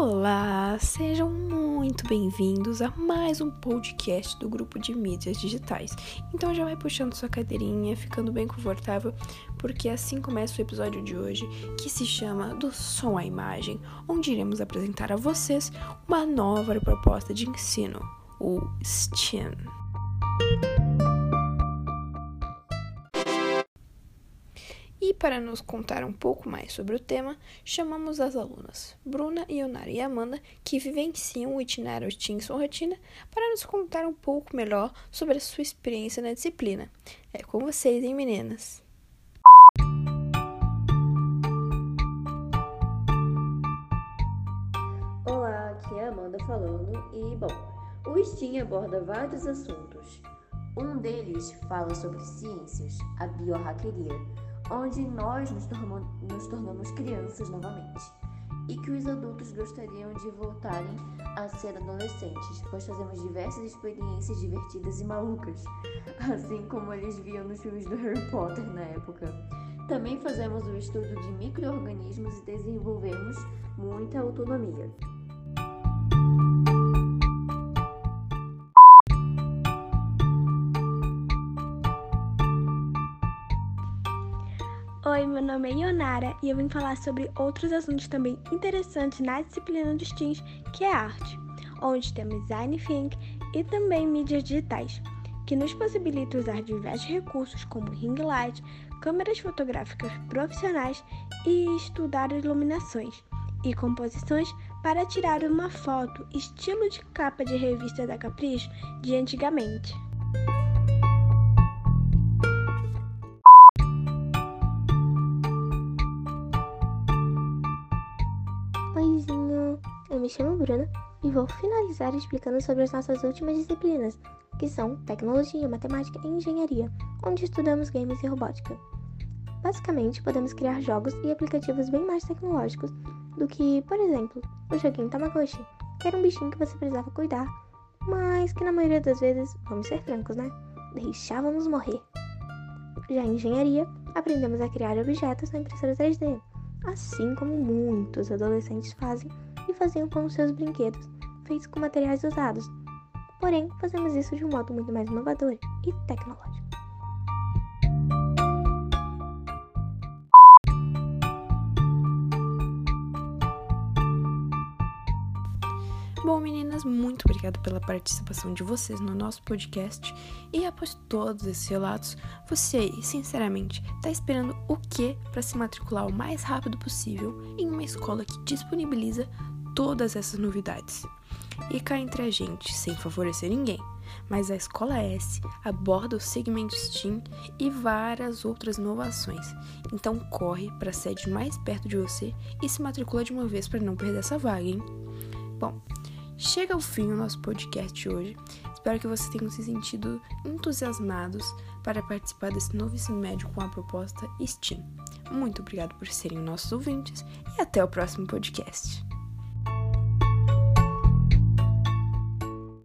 Olá, sejam muito bem-vindos a mais um podcast do grupo de mídias digitais. Então já vai puxando sua cadeirinha, ficando bem confortável, porque assim começa o episódio de hoje, que se chama Do Som à Imagem, onde iremos apresentar a vocês uma nova proposta de ensino, o STEAM. E para nos contar um pouco mais sobre o tema, chamamos as alunas Bruna, Ionara e Amanda, que vivenciam o itinerário Tinson Rotina, para nos contar um pouco melhor sobre a sua experiência na disciplina. É com vocês, hein, meninas? Olá, aqui é a Amanda falando e, bom, o STEAM aborda vários assuntos. Um deles fala sobre ciências, a biohackeria, onde nós nos tornamos, nos tornamos crianças novamente e que os adultos gostariam de voltarem a ser adolescentes, pois fazemos diversas experiências divertidas e malucas, assim como eles viam nos filmes do Harry Potter na época. Também fazemos o estudo de microorganismos e desenvolvemos muita autonomia. Oi, meu nome é Ionara e eu vim falar sobre outros assuntos também interessantes na disciplina dos teens, que é arte, onde temos design think e também mídias digitais, que nos possibilita usar diversos recursos como ring light, câmeras fotográficas profissionais e estudar iluminações e composições para tirar uma foto estilo de capa de revista da Capricho de antigamente. Oizinho, eu me chamo Bruna e vou finalizar explicando sobre as nossas últimas disciplinas, que são tecnologia, matemática e engenharia, onde estudamos games e robótica. Basicamente, podemos criar jogos e aplicativos bem mais tecnológicos do que, por exemplo, o joguinho Tamagotchi, que era um bichinho que você precisava cuidar, mas que na maioria das vezes, vamos ser francos, né? Deixávamos morrer. Já em engenharia, aprendemos a criar objetos na impressora 3D, assim como muitos adolescentes fazem e faziam com seus brinquedos, feitos com materiais usados. Porém, fazemos isso de um modo muito mais inovador e tecnológico. Bom, meninas, muito obrigada pela participação de vocês no nosso podcast. E após todos esses relatos, você, sinceramente, está esperando o que para se matricular o mais rápido possível em uma escola que disponibiliza todas essas novidades? E cá entre a gente, sem favorecer ninguém, mas a Escola S aborda o segmento STEAM e várias outras inovações. Então corre para a sede mais perto de você e se matricula de uma vez para não perder essa vaga, hein? Bom, chega ao fim o nosso podcast hoje. Espero que vocês tenham se sentido entusiasmados para participar desse novo ensino médio com a proposta STEAM. Muito obrigado por serem nossos ouvintes e até o próximo podcast.